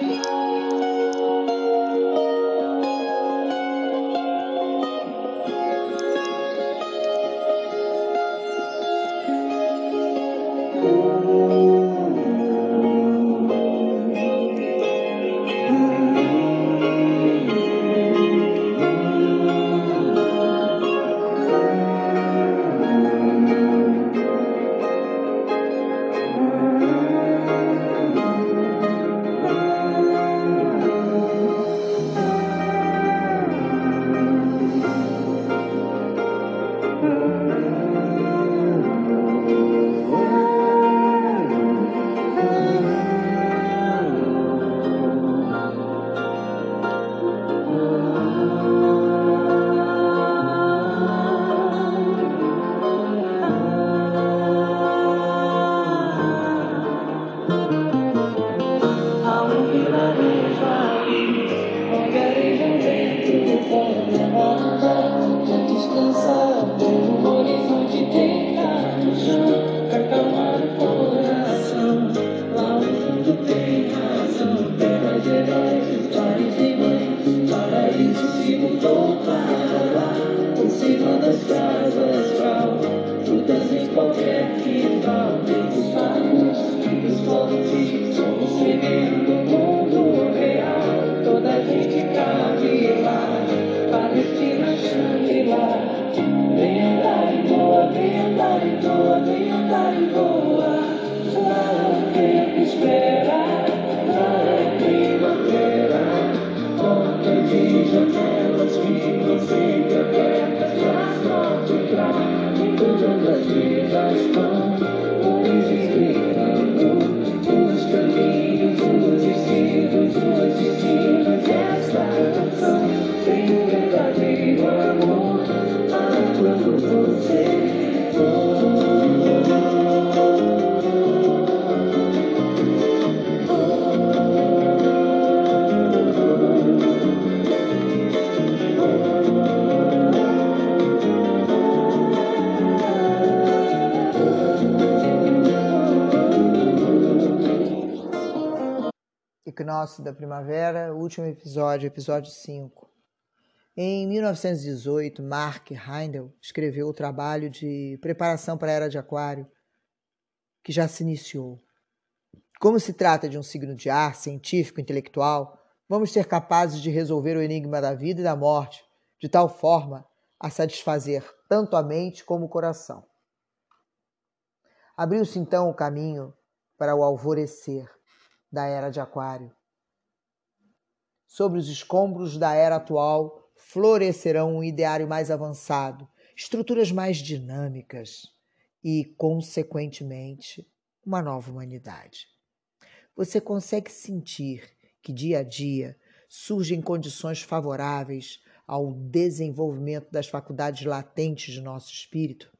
Música Equinócio da Primavera, último episódio, episódio 5. Em 1918, Mark Heindel escreveu o trabalho de preparação para a Era de Aquário, que já se iniciou. Como se trata de um signo de ar científico, intelectual, vamos ser capazes de resolver o enigma da vida e da morte de tal forma a satisfazer tanto a mente como o coração. Abriu-se então o caminho para o alvorecer da era de Aquário. Sobre os escombros da era atual florescerão um ideário mais avançado, estruturas mais dinâmicas e, consequentemente, uma nova humanidade. Você consegue sentir que dia a dia surgem condições favoráveis ao desenvolvimento das faculdades latentes de nosso espírito?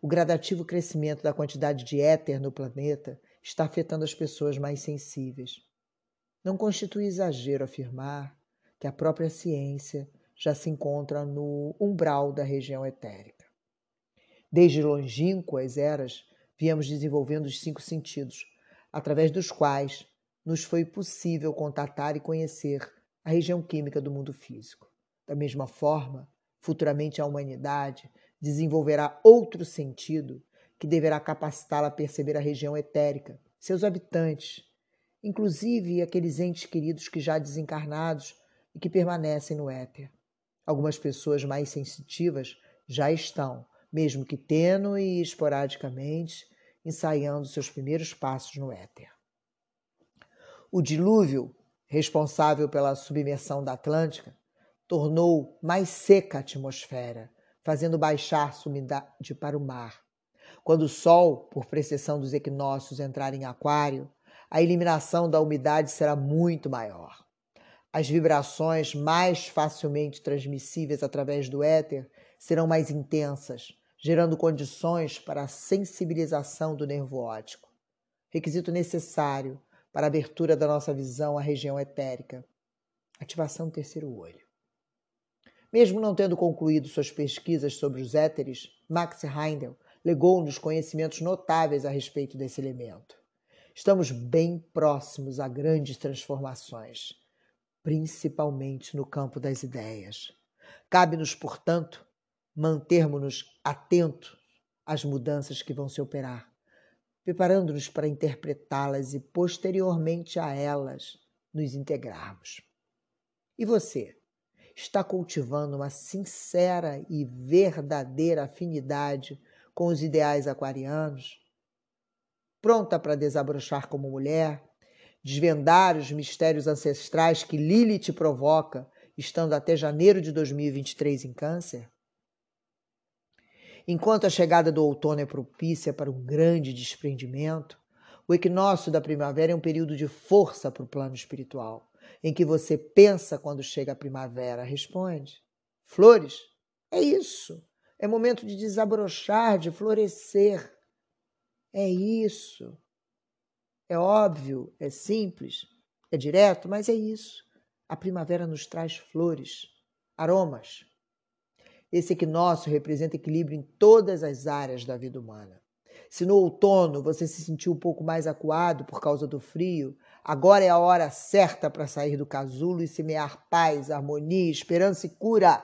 O gradativo crescimento da quantidade de éter no planeta está afetando as pessoas mais sensíveis. Não constitui exagero afirmar que a própria ciência já se encontra no umbral da região etérica. Desde longínquas eras, viemos desenvolvendo os cinco sentidos, através dos quais nos foi possível contatar e conhecer a região química do mundo físico. Da mesma forma, futuramente a humanidade desenvolverá outro sentido que deverá capacitá-la a perceber a região etérica, seus habitantes, inclusive aqueles entes queridos que já desencarnados e que permanecem no éter. Algumas pessoas mais sensitivas já estão, mesmo que tênue e esporadicamente, ensaiando seus primeiros passos no éter. O dilúvio, responsável pela submersão da Atlântica, tornou mais seca a atmosfera, fazendo baixar sua umidade para o mar quando o Sol, por precessão dos equinócios, entrar em Aquário, a eliminação da umidade será muito maior. As vibrações mais facilmente transmissíveis através do éter serão mais intensas, gerando condições para a sensibilização do nervo óptico, requisito necessário para a abertura da nossa visão à região etérica. Ativação do terceiro olho. Mesmo não tendo concluído suas pesquisas sobre os éteres, Max Heindel legou-nos conhecimentos notáveis a respeito desse elemento. Estamos bem próximos a grandes transformações, principalmente no campo das ideias. Cabe-nos, portanto, mantermos-nos atentos às mudanças que vão se operar, preparando-nos para interpretá-las e, posteriormente a elas, nos integrarmos. E você? Está cultivando uma sincera e verdadeira afinidade com os ideais aquarianos? Pronta para desabrochar como mulher, desvendar os mistérios ancestrais que Lilith provoca, estando até janeiro de 2023 em Câncer? Enquanto a chegada do outono é propícia para um grande desprendimento, o equinócio da primavera é um período de força para o plano espiritual, em que você pensa quando chega a primavera, responde: flores? É isso. É momento de desabrochar, de florescer. É isso. É óbvio, é simples, é direto, mas é isso. A primavera nos traz flores, aromas, esse equinócio representa equilíbrio em todas as áreas da vida humana. Se no outono você se sentiu um pouco mais acuado por causa do frio, agora é a hora certa para sair do casulo e semear paz, harmonia, esperança e cura.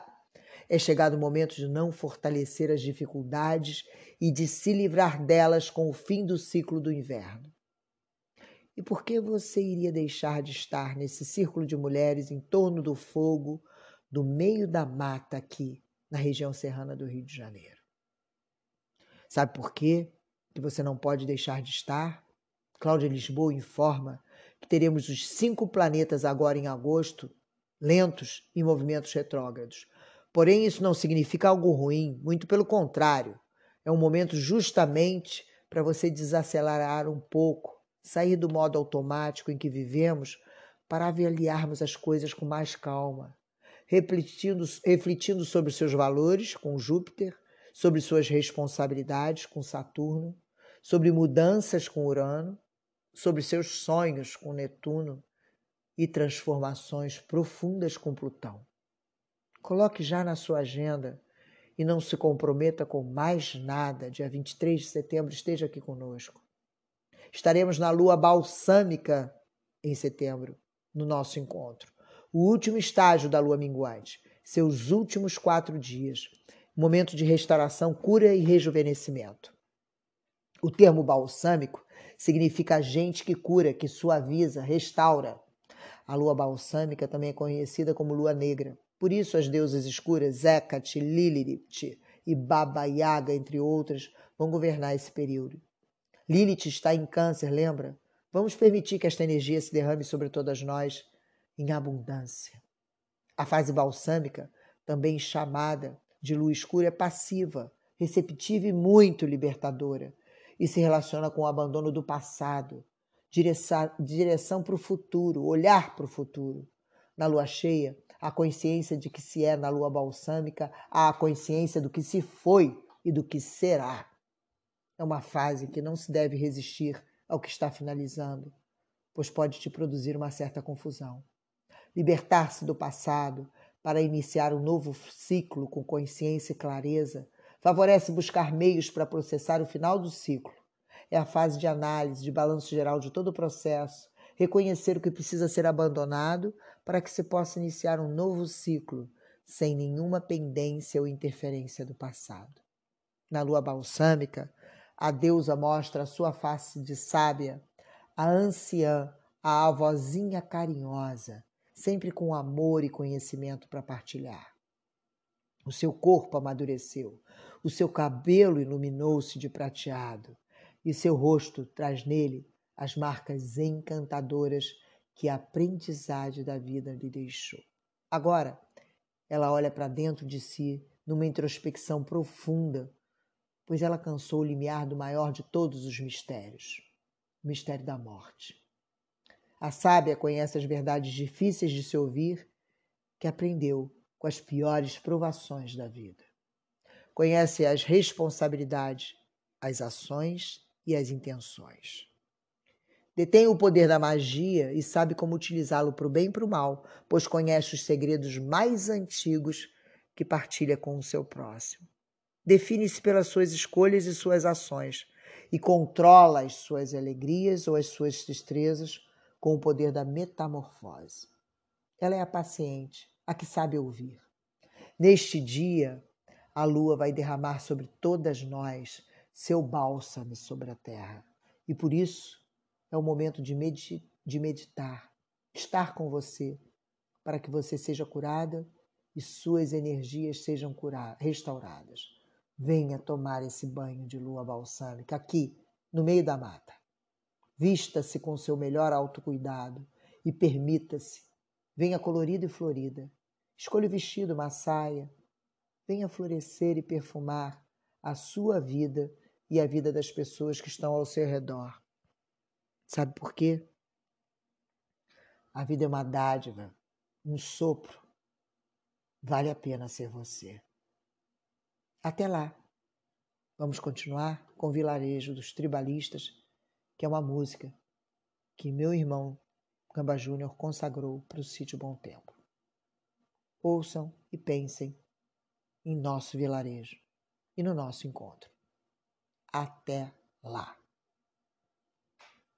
É chegado o momento de não fortalecer as dificuldades e de se livrar delas com o fim do ciclo do inverno. E por que você iria deixar de estar nesse círculo de mulheres em torno do fogo, do meio da mata aqui, na região serrana do Rio de Janeiro. Sabe por quê que você não pode deixar de estar? Cláudia Lisboa informa que teremos os cinco planetas agora em agosto, lentos em movimentos retrógrados. Porém, isso não significa algo ruim, muito pelo contrário. É um momento justamente para você desacelerar um pouco, sair do modo automático em que vivemos para avaliarmos as coisas com mais calma, refletindo, refletindo sobre seus valores com Júpiter, sobre suas responsabilidades com Saturno, sobre mudanças com Urano, sobre seus sonhos com Netuno e transformações profundas com Plutão. Coloque já na sua agenda e não se comprometa com mais nada. Dia 23 de setembro esteja aqui conosco. Estaremos na lua balsâmica em setembro, no nosso encontro o último estágio da lua minguante, seus últimos quatro dias, momento de restauração, cura e rejuvenescimento. O termo balsâmico significa gente que cura, que suaviza, restaura. A lua balsâmica também é conhecida como lua negra. Por isso, as deusas escuras, Hecate, Lilith e Baba Yaga, entre outras, vão governar esse período. Lilith está em câncer, lembra? Vamos permitir que esta energia se derrame sobre todas nós em abundância. A fase balsâmica, também chamada de lua escura, é passiva, receptiva e muito libertadora, e se relaciona com o abandono do passado, direção, direção para o futuro, olhar para o futuro. Na lua cheia, a consciência de que se é na lua balsâmica, a consciência do que se foi e do que será. É uma fase que não se deve resistir ao que está finalizando, pois pode te produzir uma certa confusão libertar-se do passado para iniciar um novo ciclo com consciência e clareza, favorece buscar meios para processar o final do ciclo. É a fase de análise, de balanço geral de todo o processo, reconhecer o que precisa ser abandonado para que se possa iniciar um novo ciclo, sem nenhuma pendência ou interferência do passado. Na lua balsâmica, a deusa mostra a sua face de sábia, a anciã, a avózinha carinhosa, sempre com amor e conhecimento para partilhar. O seu corpo amadureceu, o seu cabelo iluminou-se de prateado, e seu rosto traz nele as marcas encantadoras que a aprendizagem da vida lhe deixou. Agora, ela olha para dentro de si numa introspecção profunda, pois ela cansou o limiar do maior de todos os mistérios, o mistério da morte. A sábia conhece as verdades difíceis de se ouvir, que aprendeu com as piores provações da vida. Conhece as responsabilidades, as ações e as intenções. Detém o poder da magia e sabe como utilizá-lo para o bem e para o mal, pois conhece os segredos mais antigos que partilha com o seu próximo. Define-se pelas suas escolhas e suas ações e controla as suas alegrias ou as suas tristezas com o poder da metamorfose. Ela é a paciente, a que sabe ouvir. Neste dia, a lua vai derramar sobre todas nós seu bálsamo sobre a terra. E por isso é o momento de, de meditar, estar com você, para que você seja curada e suas energias sejam restauradas. Venha tomar esse banho de lua balsâmica aqui, no meio da mata. Vista-se com seu melhor autocuidado e permita-se. Venha colorida e florida. Escolha o vestido, uma saia. Venha florescer e perfumar a sua vida e a vida das pessoas que estão ao seu redor. Sabe por quê? A vida é uma dádiva, um sopro. Vale a pena ser você. Até lá. Vamos continuar com o Vilarejo dos Tribalistas, que é uma música que meu irmão Gamba Júnior consagrou para o sítio Bom Tempo. Ouçam e pensem em nosso vilarejo e no nosso encontro. Até lá!